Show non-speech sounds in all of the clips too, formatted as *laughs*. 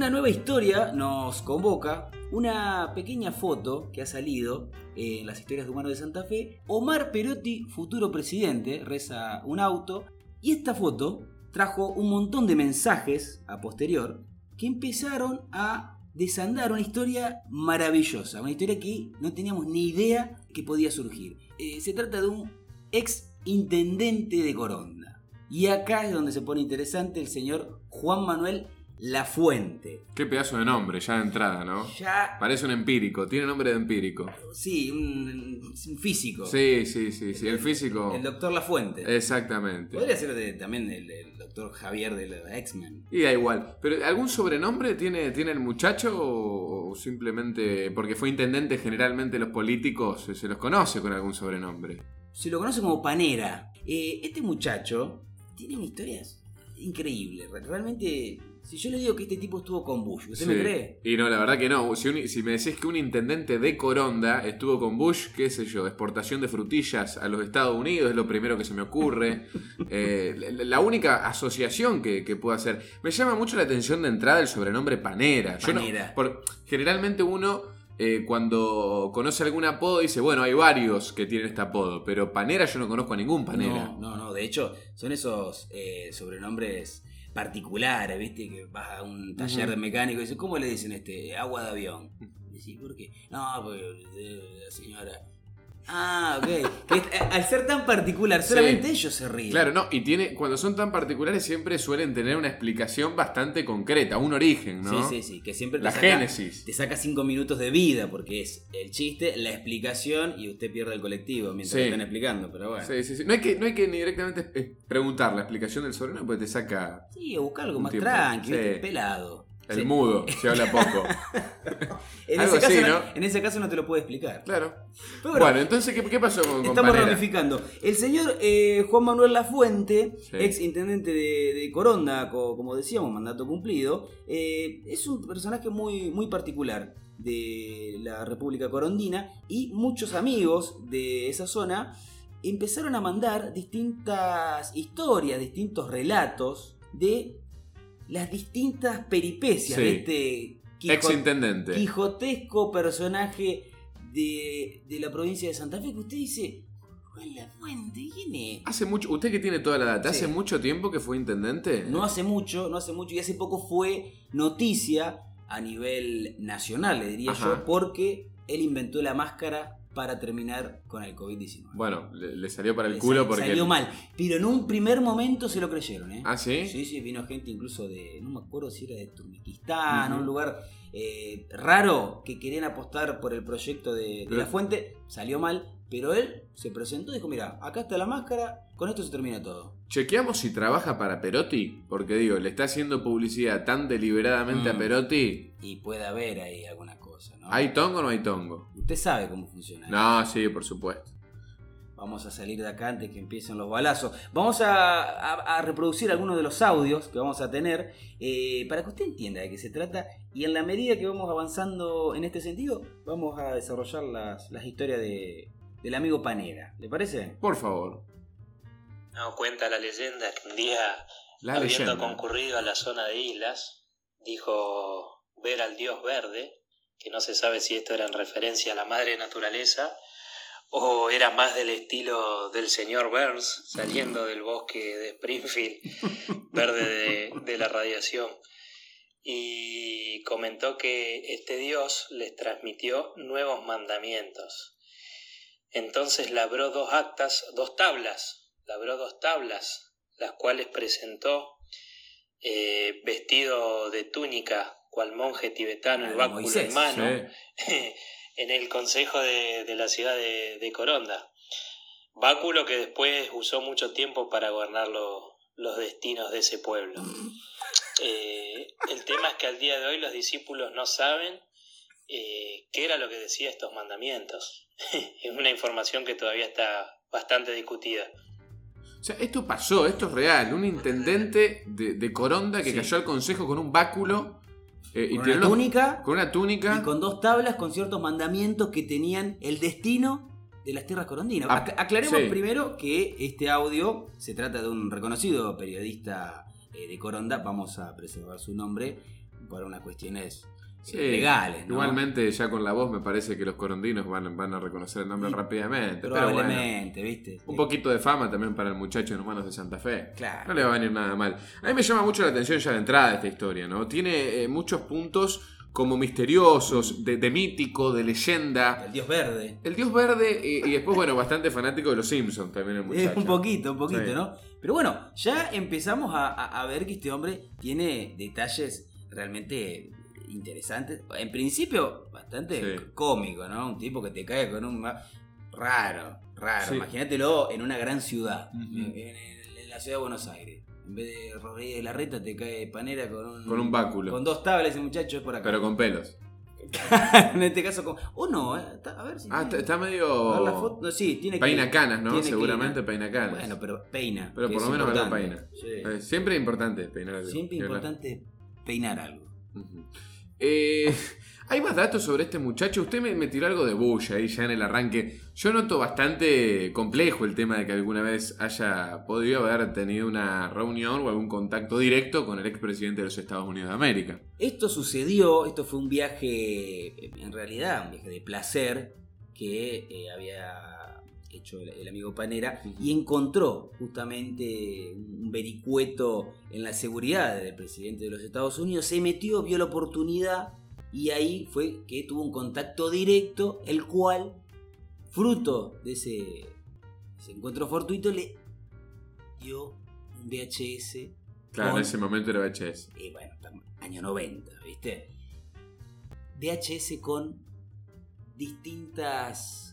una nueva historia nos convoca una pequeña foto que ha salido en las historias de Humano de Santa Fe. Omar Perotti, futuro presidente, reza un auto. Y esta foto trajo un montón de mensajes a posterior que empezaron a desandar una historia maravillosa, una historia que no teníamos ni idea que podía surgir. Eh, se trata de un ex intendente de Coronda. Y acá es donde se pone interesante el señor Juan Manuel La Fuente. Qué pedazo de nombre, ya de entrada, ¿no? Ya, Parece un empírico, tiene nombre de empírico. sí, un, un físico. Sí, sí, sí, sí, el físico. El doctor La Fuente. Exactamente. Podría ser de- también el, el doctor Javier de la X-Men. Y da igual. ¿Pero algún sobrenombre tiene, tiene el muchacho o, o simplemente porque fue intendente generalmente los políticos se, se los conoce con algún sobrenombre? Se lo conoce como Panera. Eh, este muchacho tiene una historia increíble. Re- Realmente, si yo le digo que este tipo estuvo con Bush, ¿usted me cree? Y no, la verdad que no. Si, un- si me decís que un intendente de Coronda estuvo con Bush, qué sé yo, exportación de frutillas a los Estados Unidos es lo primero que se me ocurre. *laughs* Eh, la, la única asociación que, que puedo hacer. Me llama mucho la atención de entrada el sobrenombre Panera. Yo no- Panera. por- generalmente uno eh, cuando conoce algún apodo dice, bueno, hay varios que tienen este apodo, pero Panera yo no conozco a ningún Panera. No, no, no. De hecho, son esos eh, sobrenombres particulares, ¿viste? Que vas a un taller de mecánico y dices, ¿cómo le dicen este? Agua de avión. Y decís, ¿por qué? No, porque eh, la señora. Ah, ok. Eh, al ser tan particular, solamente ellos se ríen. Claro, no, y tiene, cuando son tan particulares siempre suelen tener una explicación bastante concreta, un origen, ¿no? Sí, sí, sí. Que siempre te La saca- génesis. te saca cinco minutos de vida porque es el chiste, la explicación y usted pierde el colectivo mientras Sí. lo están explicando, pero bueno. Sí, Sí, sí, sí. No hay que, no hay que ni directamente eh, preguntar la explicación del sobrenombre porque te saca o buscar algo más tiempo. tranqui, Sí. pelado. El Sí. mudo, si habla poco. *laughs* En Algo ese, caso, así, no, en ese caso no te lo puedo explicar. claro. Pero Bueno, bueno, entonces, ¿qué, qué pasó con, estamos ramificando. El señor eh, Juan Manuel Lafuente, Sí. ex intendente de, de Coronda, co- como decíamos, mandato cumplido, eh, es un personaje muy, muy particular de la República Corondina y muchos amigos de esa zona empezaron a mandar distintas historias, distintos relatos de las distintas peripecias Sí. de este Ex Quijo- intendente. quijotesco personaje de, de la provincia de Santa Fe que usted dice. Hace mucho, usted que tiene toda la data, Sí. ¿hace mucho tiempo que fue intendente? No hace mucho, no hace mucho, y hace poco fue noticia a nivel nacional, le diría Ajá. yo, porque él inventó la máscara para terminar con el COVID-19. Bueno, le, le salió para el Le culo sal- porque... Salió mal, pero en un primer momento se lo creyeron, ¿eh? ¿Ah, sí? Sí, sí, vino gente incluso de, no me acuerdo si era de Turmequistán, Ujú. un lugar eh, raro que querían apostar por el proyecto de, la fuente, salió mal, pero él se presentó y dijo, mira, acá está la máscara, con esto se termina todo. Chequeamos si trabaja para Perotti, porque digo, le está haciendo publicidad tan deliberadamente Mm. a Perotti. Y puede haber ahí alguna cosa, ¿no? ¿Hay tongo o no hay tongo? Usted sabe cómo funciona. No, sí, por supuesto. Vamos a salir de acá antes que empiecen los balazos. Vamos a, a- a reproducir algunos de los audios que vamos a tener eh, para que usted entienda de qué se trata y en la medida que vamos avanzando en este sentido, vamos a desarrollar las, las historias de, del amigo Panera. ¿Le parece? Por favor. No, cuenta la leyenda que un día, La habiendo leyenda. concurrido a la zona de islas, dijo ver al dios verde, que no se sabe si esto era en referencia a la madre naturaleza o era más del estilo del señor Burns saliendo del bosque de Springfield, *laughs* verde de, de la radiación. Y comentó que este dios les transmitió nuevos mandamientos. Entonces labró dos actas, dos tablas, labró dos tablas, las cuales presentó eh, vestido de túnica, cual monje tibetano, el Ah, báculo Moisés, en mano, Sí. *laughs* en el consejo de, de la ciudad de, de Coronda. Báculo que después usó mucho tiempo para gobernar lo- los destinos de ese pueblo. *laughs* Eh, el tema es que al día de hoy los discípulos no saben eh, qué era lo que decía estos mandamientos. *laughs* es una información que todavía está bastante discutida. O sea, esto pasó, esto es real. Un intendente de, de Coronda que Sí. cayó al consejo con un báculo eh, y Con tiró una túnica con una túnica. y con dos tablas con ciertos mandamientos que tenían el destino de las tierras corondinas. Ah, Ac- aclaremos sí. primero que este audio se trata de un reconocido periodista eh, de Coronda, vamos a preservar su nombre, por unas cuestiones Sí, legales. ¿no? Igualmente, ya con la voz me parece que los corondinos van, van a reconocer el nombre Y- rápidamente. Pero bueno, Probablemente, ¿viste? un poquito de fama también para el muchacho en Humanos de Santa Fe. Claro. No le va a venir nada mal. A mí me llama mucho la atención ya de entrada esta historia, ¿no? Tiene eh, muchos puntos como misteriosos, de, de mítico, de leyenda. El Dios Verde. El Dios Verde y, y después, bueno, bastante fanático de los Simpsons también el muchacho. Es un poquito, un poquito, Sí. ¿no? Pero bueno, ya empezamos a ver que este hombre tiene detalles realmente interesantes. En principio, bastante Sí. cómico, ¿no? Un tipo que te cae con un... Raro, raro. Sí. Imagínatelo en una gran ciudad, en, en- en la ciudad de Buenos Aires. En vez de Rodríguez de la Reta te cae Panera con un... Con un báculo. Con dos tablas ese muchacho es por acá. Pero con pelos. *laughs* en este caso con... O no, ¿eh? Está- A ver si... Ah, tiene- está, a medio. ver la foto. No, sí, tiene que- Peina canas, ¿no? tiene Seguramente peina canas. Bueno, pero peina. Pero por es lo menos algo peina. Sí. Eh, siempre es importante peinar algo. Siempre hablar. importante peinar algo. Ujú. Eh, ¿Hay más datos sobre este muchacho? Usted me, me tiró algo de bulla ahí ya en el arranque. Yo noto bastante complejo el tema de que alguna vez haya podido haber tenido una reunión o algún contacto directo con el expresidente de los Estados Unidos de América. Esto sucedió, esto fue un viaje, en realidad, un viaje de placer que eh, había hecho el, el amigo Panera y encontró justamente un vericueto en la seguridad del presidente de los Estados Unidos, se metió, vio la oportunidad y ahí fue que tuvo un contacto directo, el cual, fruto de ese, ese encuentro fortuito, le dio un VHS Claro, Con- en ese momento era VHS. bueno, año 90, ¿viste? VHS con distintas.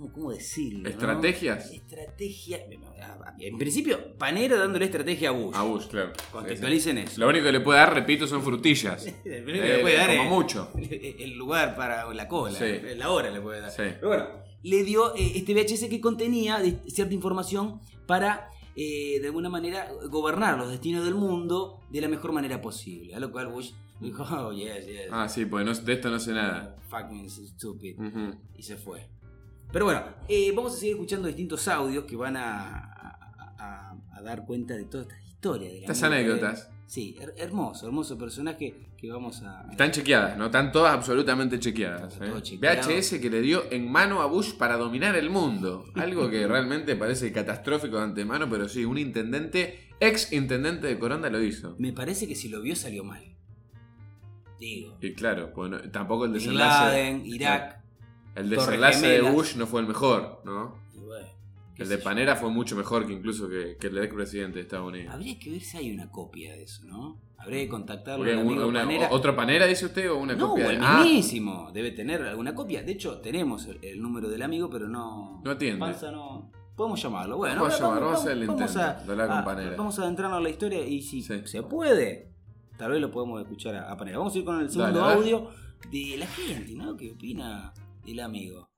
¿Cómo, cómo decirlo? no? ¿Estrategias? Estrategia. En principio, Panera dándole estrategia a Bush. A Bush, claro. Contextualicen eso. Lo único que le puede dar, repito, son frutillas. *laughs* El primero que le Eh, puede dar como es mucho. *laughs* el lugar para la cola, Sí. la hora le puede dar. Sí. Pero bueno, le dio eh, este VHS que contenía cierta información para, eh, de alguna manera, gobernar los destinos del mundo de la mejor manera posible. A lo cual Bush *laughs* dijo, oh, yes, yes. Ah, sí, pues no- de esto no sé nada. Fucking stupid. Y se fue. Pero bueno, eh, vamos a seguir escuchando distintos audios que van a, a- dar cuenta de todas estas historias. Estas anécdotas. Sí, her- hermoso, hermoso personaje que vamos a... Están chequeadas, ¿no? Están todas absolutamente chequeadas. ¿eh? VHS que le dio en mano a Bush para dominar el mundo. Algo que *laughs* realmente parece catastrófico de antemano, pero sí, un intendente, ex intendente de Coronda lo hizo. Me parece que si lo vio salió mal. Digo. Y claro, pues no- tampoco el desenlace. Laden, Irak. El desenlace de. Bush no fue el mejor, ¿no? y bueno, qué El de yo. Panera fue mucho mejor que incluso que, que el del expresidente de Estados Unidos. Habría que ver si hay una copia de eso, ¿no? Habría que contactarlo al amigo una- Panera. ¿Otro Panera dice usted o una no, copia o de el Ah, mismísimo. Debe tener alguna copia. De hecho, tenemos el, el número del amigo, pero no. No atiende. Panza no. Podemos llamarlo. Bueno, Vamos a vamos a el vamos a-. Vamos adentrarnos en la historia y si Sí. se puede, tal vez lo podemos escuchar a, a Panera. Vamos a ir con el segundo Dale, audio de la gente, ¿no? ¿Qué opina del amigo?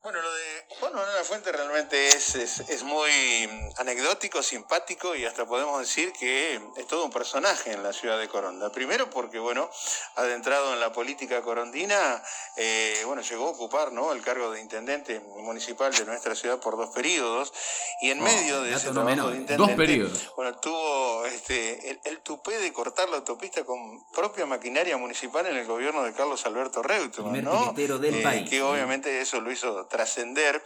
Juan Manuel Lafuente realmente es, es, es muy mm, anecdótico, simpático y hasta podemos decir que es todo un personaje en la ciudad de Coronda. Primero porque, bueno, adentrado en la política corondina, eh, bueno, llegó a ocupar ¿no? el cargo de intendente municipal de nuestra ciudad por dos periodos y en Oh, medio de ese trabajo de Dos intendente, periodos. bueno, tuvo este, el, el tupé de cortar la autopista con propia maquinaria municipal en el gobierno de Carlos Alberto Reutemann, ¿no? del Eh, país. Que ¿no? obviamente eso lo hizo trascender.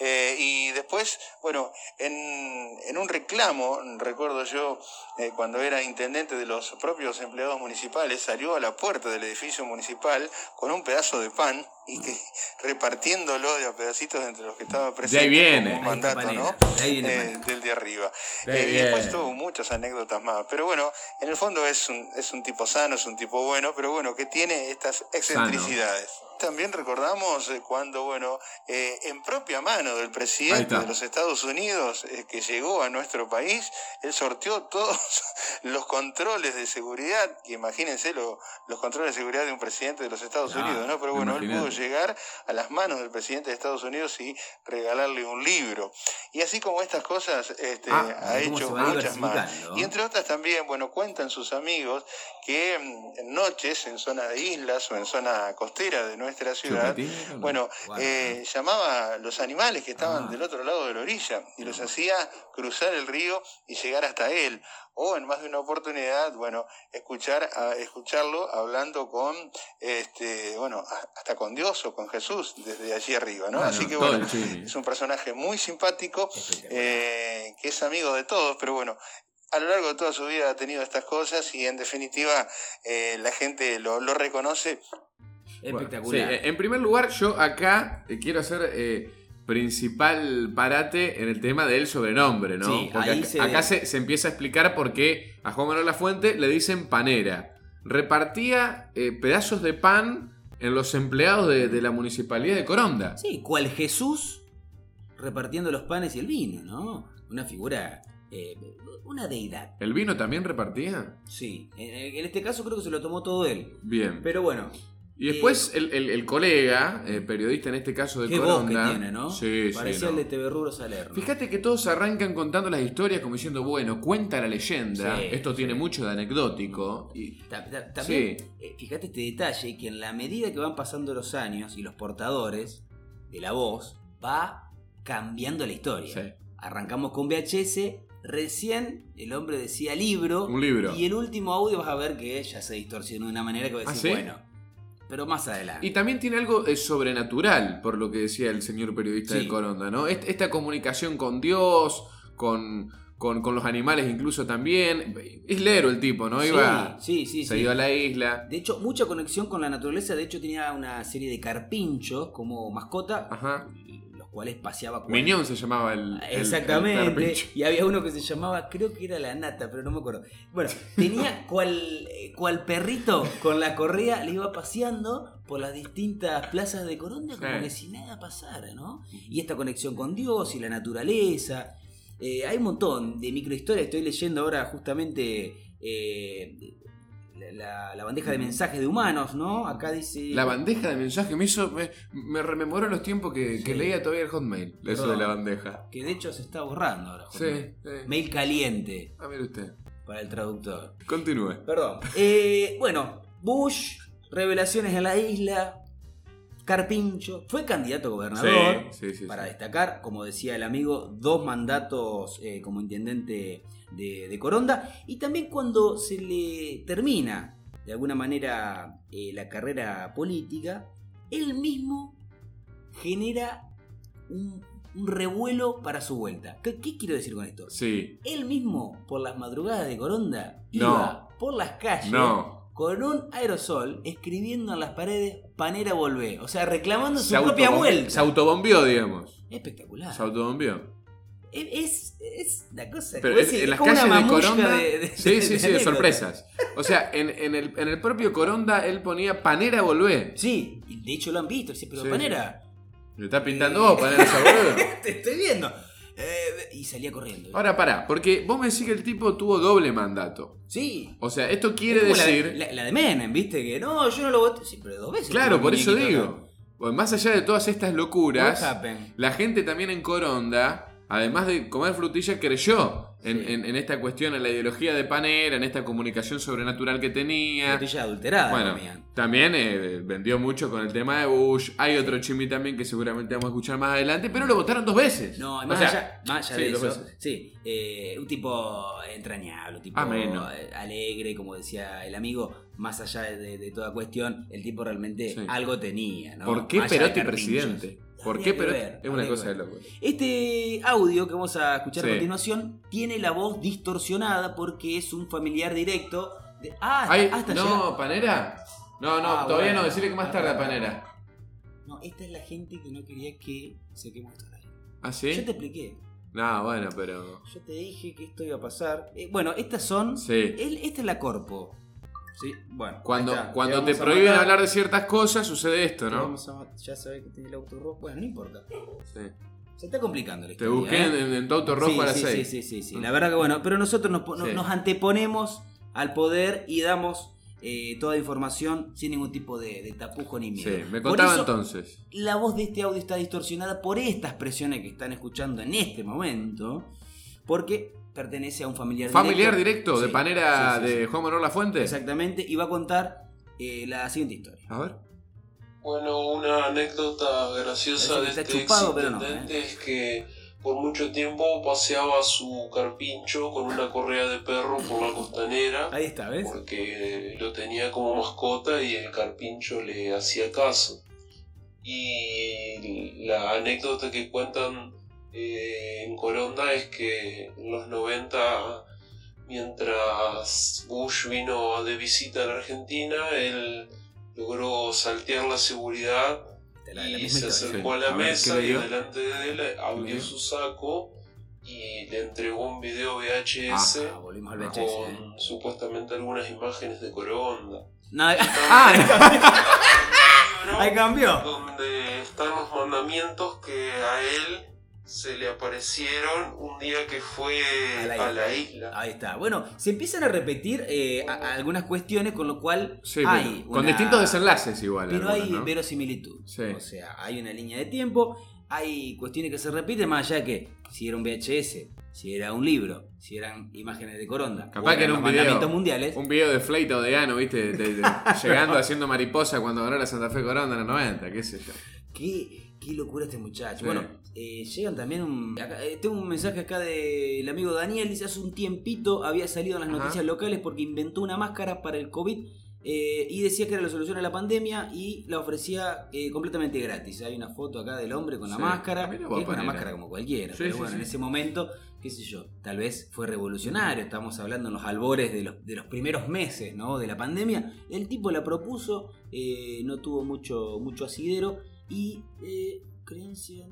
Eh, y después, bueno, en, en un reclamo, recuerdo yo, eh, cuando era intendente de los propios empleados municipales, salió a la puerta del edificio municipal con un pedazo de pan y que *laughs* repartiéndolo de a pedacitos entre los que estaban presentes viene. como un mandato, ¿no? de ahí viene Eh, del de arriba. De ahí Eh, y después tuvo muchas anécdotas más. Pero bueno, en el fondo es un, es un tipo sano, es un tipo bueno, pero bueno, que tiene estas excentricidades. También recordamos eh, cuando, bueno, eh, en propia mano del presidente de los Estados Unidos eh, que llegó a nuestro país, él sorteó todos *laughs* los controles de seguridad, que imagínense lo- los controles de seguridad de un presidente de los Estados Ah, Unidos, ¿no? Pero bueno, él pudo llegar a las manos del presidente de Estados Unidos y regalarle un libro. Y así como estas cosas, este, Ah, ha hecho muchas más. Y entre otras también, bueno, cuentan sus amigos que mm, en noches, en zona de islas o en zona costera de oeste la ciudad, bueno, eh, llamaba a los animales que estaban Ah. del otro lado de la orilla y los hacía cruzar el río y llegar hasta él. O en más de una oportunidad, bueno, escuchar a, escucharlo hablando con, este, bueno, hasta con Dios o con Jesús desde allí arriba, ¿no? Bueno, Así que bueno, chimi. es un personaje muy simpático, eh, que es amigo de todos, pero bueno, a lo largo de toda su vida ha tenido estas cosas y en definitiva eh, la gente lo, lo reconoce Espectacular. Sí, en primer lugar, yo acá eh, quiero hacer eh, principal parate en el tema del sobrenombre, ¿no? Sí, Porque ahí acá, se- acá se, se empieza a explicar por qué a Juan Manuel Lafuente le dicen panera. Repartía eh, pedazos de pan en los empleados de, de la municipalidad de Coronda. Sí, cual Jesús repartiendo los panes y el vino, ¿no? Una figura, eh, una deidad. ¿El vino también repartía? Sí, en, en este caso creo que se lo tomó todo él. Bien. Pero bueno, Y después el, el- el colega, eh, periodista en este caso de qué voz que Coronda. tiene, ¿no? Sí, sí. Parecía no. el de TV Rubro Salerno. Fíjate que todos arrancan contando las historias como diciendo, bueno, cuenta la leyenda, Sí, esto tiene mucho de anecdótico. Y, Ta- ta- También, eh, fíjate este detalle, que en la medida que van pasando los años y los portadores de la voz, va cambiando la historia. Sí. Arrancamos con VHS, recién el hombre decía libro, Un libro. y el último audio vas a ver que ya se distorsionó de una manera que vas a ¿Ah, decir, sí? bueno, pero más adelante. Y también tiene algo eh, sobrenatural, por lo que decía el señor periodista Sí. de Coronda, ¿no? Est- Esta comunicación con Dios, con, con, con los animales incluso también. Es lero el tipo, ¿no? Sí, Iba, sí, sí, se sí. iba a la isla. De hecho, mucha conexión con la naturaleza. De hecho, tenía una serie de carpinchos como mascota, Ajá. Cuales paseaba con Miñón se llamaba el. el- el Exactamente. y había uno que se llamaba, creo que era la nata, pero no me acuerdo. Bueno, tenía *laughs* cual, eh, cual perrito con la correa, le iba paseando por las distintas plazas de Coronda como Sí. que si nada pasara, ¿no? Y esta conexión con Dios y la naturaleza. Eh, hay un montón de microhistorias. Estoy leyendo ahora justamente eh, la, la bandeja de mensajes de humanos, ¿no? Acá dice. La bandeja de mensaje me hizo. Me, me rememoró los tiempos que, leía todavía el hotmail. Eso de la bandeja. Que de hecho se está borrando ahora. Sí. Mail caliente A ver usted. para el traductor. Continúe. Perdón. Eh, bueno, Bush, revelaciones en la isla, Carpincho, fue candidato a gobernador. Sí, sí, sí, para destacar, como decía el amigo, dos mandatos eh, como intendente de, de Coronda. Y también cuando se le termina, de alguna manera, eh, la carrera política, él mismo genera un, un revuelo para su vuelta. ¿Qué, qué quiero decir con esto? Sí. Él mismo, por las madrugadas de Coronda, No. iba por las calles No. Con un aerosol escribiendo en las paredes Panera volvé. O sea, reclamando su propia vuelta. se autobombió, digamos. Espectacular. Se autobombió. Es, es la cosa. Pero es- decir, en las calles de Coronda. de- de- sí, sí, de sí, de sorpresas. O sea, en, en el, en el propio Coronda él ponía Panera volvé. Sí, y de hecho lo han visto. Dice, pero Sí, Panera. Le está pintando vos, Panera. *laughs* Te estoy viendo. Eh, y salía corriendo. Ahora pará, porque vos me decís que el tipo tuvo doble mandato. sí. O sea, esto quiere Es la- decir. La, la de Menem, ¿viste? Que no, yo no lo voté. Sí, pero dos veces. Claro, por eso digo. Bueno, más allá de todas estas locuras, la gente también en Coronda, además de comer frutilla, creyó en, Sí. en- en esta cuestión, en la ideología de Panera, en esta comunicación sobrenatural que tenía. Botella adulterada. Bueno, también eh, vendió mucho con el tema de Bush. Hay otro chimi también que seguramente vamos a escuchar más adelante, pero lo votaron dos veces. No, O más, sea, allá, más allá sí, de eso, sí, eh, un tipo entrañable, un tipo Ameno. eh, alegre, como decía el amigo, más allá de, de toda cuestión, el tipo realmente Sí. algo tenía, ¿no? ¿Por qué Perotti presidente? ¿Por qué Perotti? ver, Es una cosa de loco. Este audio que vamos a escuchar Sí. a continuación tiene la voz distorsionada porque es un familiar directo de... Ah, hasta, Ay, hasta no, llegar- Panera. No, no, Ah, todavía bueno. no, decirle que más tarde a Panera. No, esta es la gente que no quería que se queme esto. ¿Ah, Yo sí? te expliqué. No, bueno, pero. Yo te dije que esto iba a pasar. Eh, bueno, estas son Sí. El- esta es la corpo. Sí, bueno. Cuando, te prohíben matar, hablar de ciertas cosas, sucede esto, ¿no? a ya sabés que tiene el auto rojo. Bueno, no importa. Sí. Se está complicando la Te historia. busqué ¿eh? en, en- tu auto rojo sí, a las sí, 6. sí, sí, sí, sí. La verdad que bueno, pero nosotros nos, anteponemos al poder y damos eh, toda información sin ningún tipo de, de tapujo ni miedo. Sí, me contaba eso, entonces. La voz de este audio está distorsionada por estas presiones que están escuchando en este momento, porque pertenece a un familiar directo. Familiar directo de Sí, panera sí, sí, de sí. Juan Manuel Lafuente. Exactamente, y va a contar eh, la siguiente historia. A ver. Bueno, una anécdota graciosa de este chupado, pero no, exintendente es que por mucho tiempo paseaba su carpincho con una correa de perro por la costanera Ahí está, ¿ves? porque lo tenía como mascota y el carpincho le hacía caso. Y la anécdota que cuentan eh, en Coronda es que en los 90, mientras Bush vino de visita a la Argentina, él logró saltear la seguridad La- la y se acercó a la ver, ¿qué mesa y delante de él abrió su saco y le entregó un video VHS Ah, volvimos al VHS. con ¿eh? supuestamente algunas imágenes de Coronda. No, *laughs* ah, libro *laughs* ahí cambió. donde están los mandamientos que a él se le aparecieron un día que fue A la a la isla. Ahí está. Bueno, se empiezan a repetir eh, a- a algunas cuestiones, con lo cual Sí, hay. con una- distintos desenlaces igual. Pero hay ¿no? verosimilitud. Sí. O sea, hay una línea de tiempo, hay cuestiones que se repiten, más allá que si era un VHS, si era un libro, si eran imágenes de Coronda, Capaz que era un video. mandamientos mundiales. Un video de Fleita o de ¿viste? De- de- *laughs* llegando haciendo mariposa cuando ganó la Santa Fe Coronda en los 90, qué sé yo. Qué, qué locura este muchacho. Sí. Bueno, eh, llegan también un. acá, eh, tengo un mensaje acá del amigo Daniel. Dice: Hace un tiempito había salido en las Ajá. noticias locales porque inventó una máscara para el COVID eh, y decía que era la solución a la pandemia y la ofrecía eh, completamente gratis. Hay una foto acá del hombre con la Sí. máscara, que es una máscara como cualquiera. Sí, pero sí, bueno, en ese momento, qué sé yo, tal vez fue revolucionario. Estamos hablando en los albores de los, de los primeros meses ¿no? de la pandemia. El tipo la propuso, eh, no tuvo mucho, mucho asidero y eh, creencia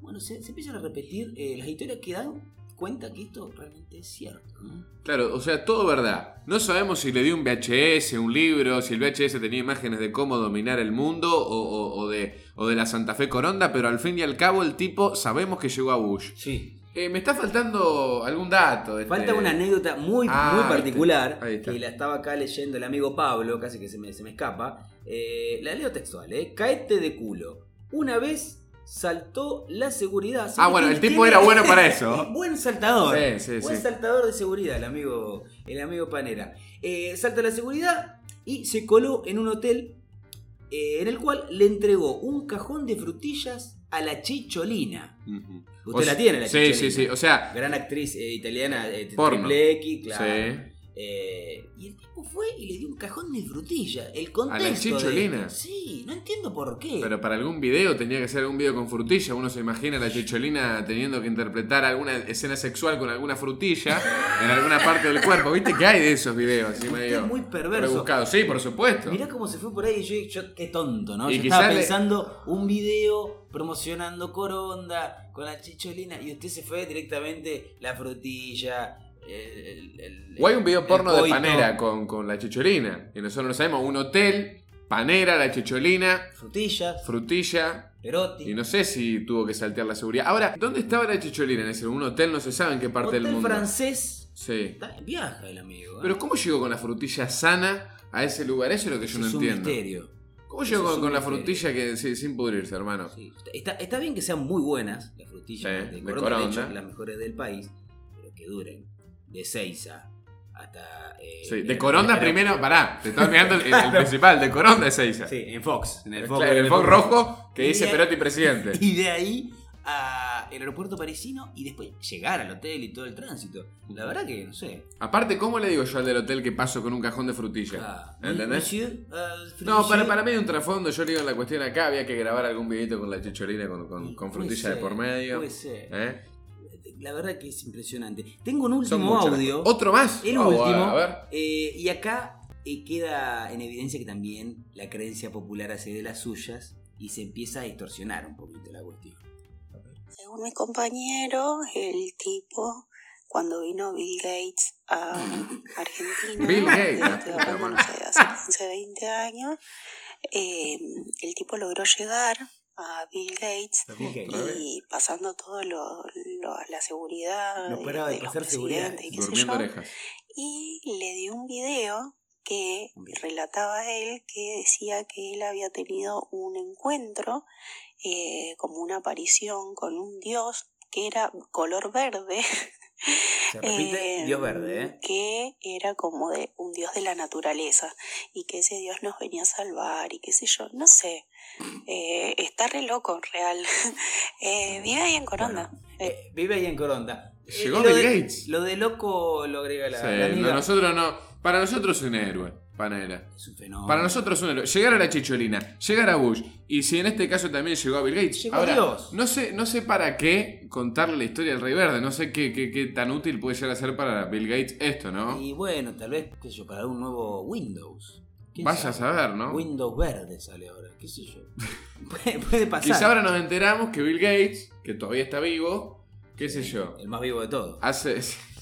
bueno, se, se empiezan a repetir eh, las historias que dan cuenta que esto realmente es cierto. ¿no? Claro, o sea, todo verdad. No sabemos si le dio un VHS, un libro, si el VHS tenía imágenes de cómo dominar el mundo o, o- o de, o de la Santa Fe Coronda, pero al fin y al cabo el tipo sabemos que llegó a Bush. Sí. Eh, me está faltando algún dato. Falta este- una anécdota muy, Ah, muy particular Ahí está. que la estaba acá leyendo el amigo Pablo, casi que se me, se me escapa. Eh, la leo textual, ¿eh? Caete de culo. Una vez saltó la seguridad. Ah, bueno, el tipo era bueno para eso. *laughs* Buen saltador. Sí, sí, Buen sí. saltador de seguridad, el amigo, el amigo Panera. Eh, salta la seguridad y se coló en un hotel eh, en el cual le entregó un cajón de frutillas a la Chicholina. Ujú. Usted O la tiene, la Sí, Chicholina. sí, sí. O sea, Gran actriz eh, italiana, eh, triple X, claro. Sí. Eh, y el tipo fue y le dio un cajón de frutillas. El contexto. de Chicholina? esto. Sí, no entiendo por qué. pero para algún video tenía que ser algún video con frutilla. Uno se imagina a la chicholina teniendo que interpretar alguna escena sexual con alguna frutilla en alguna parte del cuerpo. ¿Viste que hay de esos videos? Así medio es muy perverso. rebuscados. Sí, por supuesto. Mirá cómo se fue por ahí. Yo, yo- qué tonto, ¿no? Y Yo estaba le- pensando un video promocionando Coronda con la chicholina y usted se fue directamente la frutilla. El, el- O hay un video porno de panera con, con la chicholina. Y nosotros no sabemos. Un hotel, panera, la chicholina, Frutillas, frutilla. perotti. Y no sé si tuvo que saltear la seguridad. Ahora, ¿dónde estaba la chicholina en ese? Un hotel, no se sabe en qué parte Hotel del mundo. francés. Sí. Viaja el amigo. ¿eh? Pero ¿cómo llegó con la frutilla sana a ese lugar? Eso es lo que yo no es un entiendo. misterio. ¿Cómo llegó con, con la frutilla que sí, sin pudrirse, hermano? Sí. Está, está bien que sean muy buenas las frutillas Sí, de de Coronda, de Coronda. hecho, las mejores del país, pero que duren de Seiza hasta... eh, Sí, de Coronda primero, pará, te estás mirando el, *laughs* principal, de Coronda es Seiza. Sí, en Fox. En el el, Fox, claro, el Fox rojo que dice Perotti presidente. *laughs* Y de ahí al aeropuerto parisino y después llegar al hotel y todo el tránsito. La verdad que, no sé. Aparte, ¿cómo le digo yo al del hotel que paso con un cajón de frutilla? Ah, ¿Entendés? monsieur, ah, No, para, para mí hay un trasfondo, yo le digo en la cuestión acá, había que grabar algún videito con la chicholina con, con, con frutilla de por medio. Puede ser. ¿Eh? La verdad que es impresionante. Tengo un último muchas. audio. ¿Otro más? El Oh, último. A ver. Eh, y acá eh, queda en evidencia que también la creencia popular hace de las suyas y se empieza a distorsionar un poquito la cuestión. Según mi compañero, el tipo, cuando vino Bill Gates a *laughs* Argentina, Bill Gates, sé, hace 15, 20 años, eh, el tipo logró llegar a Bill Gates y pasando todo lo, lo- la seguridad No de los pasar seguridad, presidentes y qué sé Durmiendo yo, y le dio un video que relataba él que decía que él había tenido un encuentro eh, como una aparición con un dios que era color verde *laughs* Se repite Eh, Dios verde, ¿eh? Que era como de un dios de la naturaleza y que ese dios nos venía a salvar y qué sé yo, no sé. Eh, está re loco, real. *laughs* Eh, vive ahí en Coronda. Vive ahí en Coronda. Llegó lo Bill de- Gates. Lo de loco lo agrega la, Sí, la no, amiga. nosotros no. Para nosotros es un héroe, Panera. Es un fenómeno. Para nosotros es un héroe. Llegar a la chicholina, llegar a Bush. Y si en este caso también llegó a Bill Gates. Llegó Ahora, Dios. No sé, no sé para qué contarle la historia del Rey Verde. No sé qué, qué, qué tan útil puede llegar a ser para Bill Gates esto, ¿no? Y bueno, tal vez, qué sé yo, para un nuevo Windows. ¿Quién Vaya a sabe? saber, ¿no? Windows verde sale ahora, qué sé yo. *laughs* puede, puede pasar. Quizá ahora nos enteramos que Bill Gates, que todavía está vivo, qué sé yo, El más vivo de todos. hace, *laughs*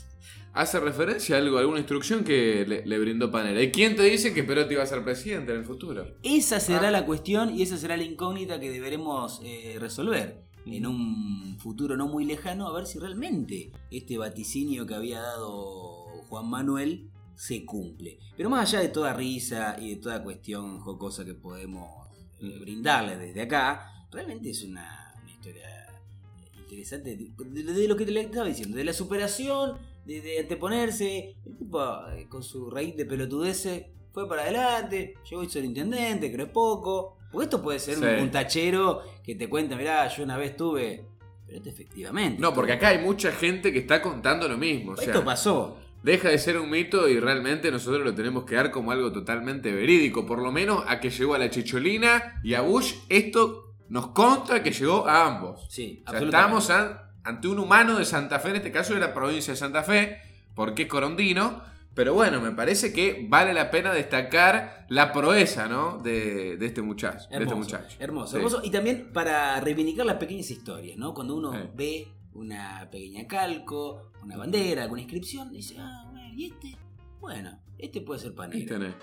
hace referencia a algo, a alguna instrucción que le, le brindó Panera. ¿Y quién te dice que Perotti va a ser presidente en el futuro? Esa será Ah. la cuestión y esa será la incógnita que deberemos eh, resolver en un futuro no muy lejano, a ver si realmente este vaticinio que había dado Juan Manuel se cumple. Pero más allá de toda risa y de toda cuestión jocosa que podemos eh, brindarle desde acá, realmente es una, una historia interesante de, de- de lo que te le estaba diciendo, de la superación, de, de anteponerse, el tipo eh, con su raíz de pelotudeces fue para adelante, llegó hizo el intendente, creo poco. Porque esto puede ser un, Sí. un tachero que te cuenta, mirá, yo una vez tuve. Pero esto efectivamente. No, porque acá hay mucha gente que está contando lo mismo. O sea, Esto pasó. deja de ser un mito y realmente nosotros lo tenemos que dar como algo totalmente verídico. Por lo menos a que llegó a la Chicholina y a Bush, esto nos consta que llegó a ambos. Sí, O sea, absolutamente. estamos an- ante un humano de Santa Fe, en este caso de la provincia de Santa Fe, porque es corondino. Pero bueno, me parece que vale la pena destacar la proeza, ¿no? De, de este muchacho. de este Hermoso, muchacho. hermoso, Sí. hermoso. Y también para reivindicar las pequeñas historias, ¿no? Cuando uno ve una pequeña calco, una bandera, alguna inscripción, dice, ah, bueno, ¿y este? Bueno, este puede ser panero. Este no es.